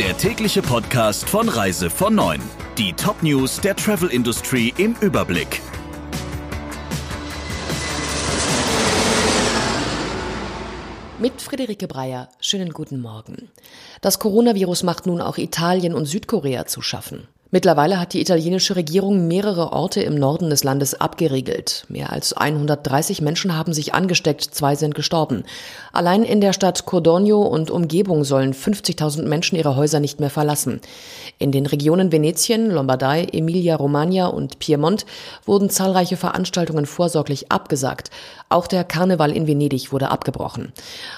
der tägliche Podcast von Reise von 9. Die Top-News der Travel Industry im Überblick. Mit Friederike Breyer, schönen guten Morgen. Das Coronavirus macht nun auch Italien und Südkorea zu schaffen. Mittlerweile hat die italienische Regierung mehrere Orte im Norden des Landes abgeriegelt. Mehr als 130 Menschen haben sich angesteckt, zwei sind gestorben. Allein in der Stadt Cordogno und Umgebung sollen 50.000 Menschen ihre Häuser nicht mehr verlassen. In den Regionen Venetien, Lombardei, Emilia-Romagna und Piemont wurden zahlreiche Veranstaltungen vorsorglich abgesagt. Auch der Karneval in Venedig wurde abgebrochen.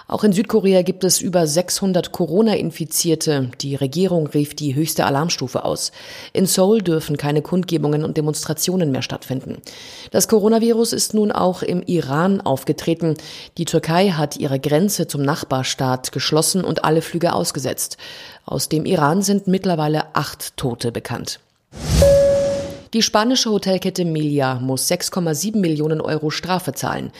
Auch in Südkorea gibt es über 600 Corona-Infizierte. Die Regierung rief die höchste Alarmstufe aus. In Seoul dürfen keine Kundgebungen und Demonstrationen mehr stattfinden. Das Coronavirus ist nun auch im Iran aufgetreten. Die Türkei hat ihre Grenze zum Nachbarstaat geschlossen und alle Flüge ausgesetzt. Aus dem Iran sind mittlerweile acht Tote bekannt. Die spanische Hotelkette Melia muss 6,7 Millionen Euro Strafe zahlen.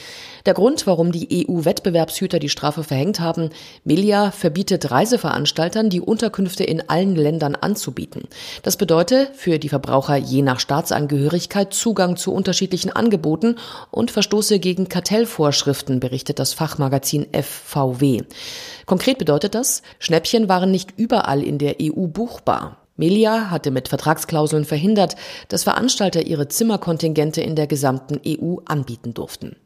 Der Grund, warum die EU-Wettbewerbshüter die Strafe verhängt haben, Melia verbietet Reiseveranstaltern, die Unterkünfte in allen Ländern anzubieten. Das bedeutet für die Verbraucher je nach Staatsangehörigkeit Zugang zu unterschiedlichen Angeboten und verstoße gegen Kartellvorschriften, berichtet das Fachmagazin FVW. Konkret bedeutet das, Schnäppchen waren nicht überall in der EU buchbar. Melia hatte mit Vertragsklauseln verhindert, dass Veranstalter ihre Zimmerkontingente in der gesamten EU anbieten durften.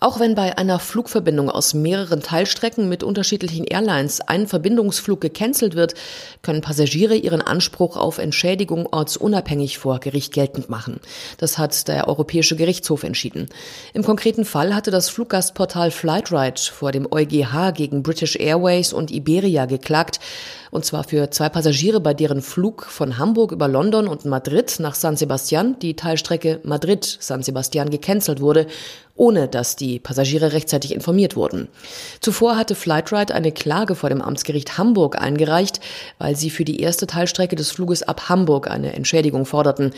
Auch wenn bei einer Flugverbindung aus mehreren Teilstrecken mit unterschiedlichen Airlines ein Verbindungsflug gecancelt wird, können Passagiere ihren Anspruch auf Entschädigung ortsunabhängig vor Gericht geltend machen. Das hat der Europäische Gerichtshof entschieden. Im konkreten Fall hatte das Fluggastportal Flightride vor dem EuGH gegen British Airways und Iberia geklagt, und zwar für zwei Passagiere, bei deren Flug von Hamburg über London und Madrid nach San Sebastian die Teilstrecke Madrid-San Sebastian gecancelt wurde ohne dass die Passagiere rechtzeitig informiert wurden. Zuvor hatte Flightride eine Klage vor dem Amtsgericht Hamburg eingereicht, weil sie für die erste Teilstrecke des Fluges ab Hamburg eine Entschädigung forderten.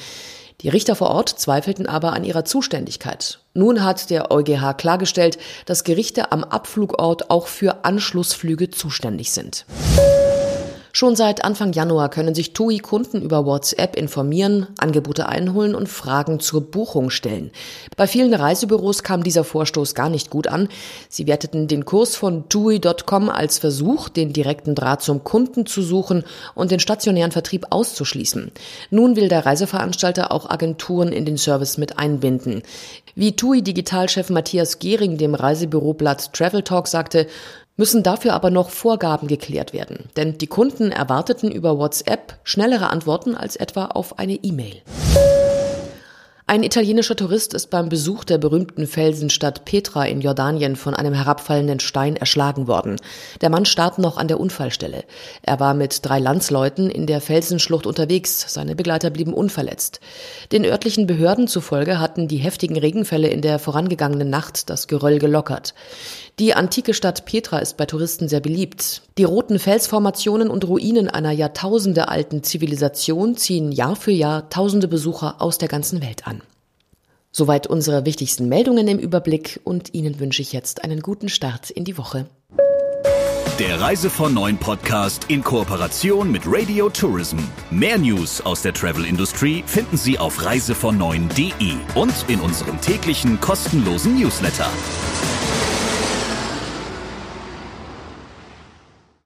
Die Richter vor Ort zweifelten aber an ihrer Zuständigkeit. Nun hat der EuGH klargestellt, dass Gerichte am Abflugort auch für Anschlussflüge zuständig sind. Schon seit Anfang Januar können sich TUI-Kunden über WhatsApp informieren, Angebote einholen und Fragen zur Buchung stellen. Bei vielen Reisebüros kam dieser Vorstoß gar nicht gut an. Sie werteten den Kurs von TUI.com als Versuch, den direkten Draht zum Kunden zu suchen und den stationären Vertrieb auszuschließen. Nun will der Reiseveranstalter auch Agenturen in den Service mit einbinden. Wie TUI-Digitalchef Matthias Gehring dem Reisebüroblatt Travel Talk sagte, müssen dafür aber noch Vorgaben geklärt werden. Denn die Kunden erwarteten über WhatsApp schnellere Antworten als etwa auf eine E-Mail. Ein italienischer Tourist ist beim Besuch der berühmten Felsenstadt Petra in Jordanien von einem herabfallenden Stein erschlagen worden. Der Mann starb noch an der Unfallstelle. Er war mit drei Landsleuten in der Felsenschlucht unterwegs. Seine Begleiter blieben unverletzt. Den örtlichen Behörden zufolge hatten die heftigen Regenfälle in der vorangegangenen Nacht das Geröll gelockert. Die antike Stadt Petra ist bei Touristen sehr beliebt. Die roten Felsformationen und Ruinen einer jahrtausendealten Zivilisation ziehen Jahr für Jahr tausende Besucher aus der ganzen Welt an. Soweit unsere wichtigsten Meldungen im Überblick und Ihnen wünsche ich jetzt einen guten Start in die Woche. Der Reise von Neuen Podcast in Kooperation mit Radio Tourism. Mehr News aus der Travel Industry finden Sie auf reisevon und in unserem täglichen kostenlosen Newsletter.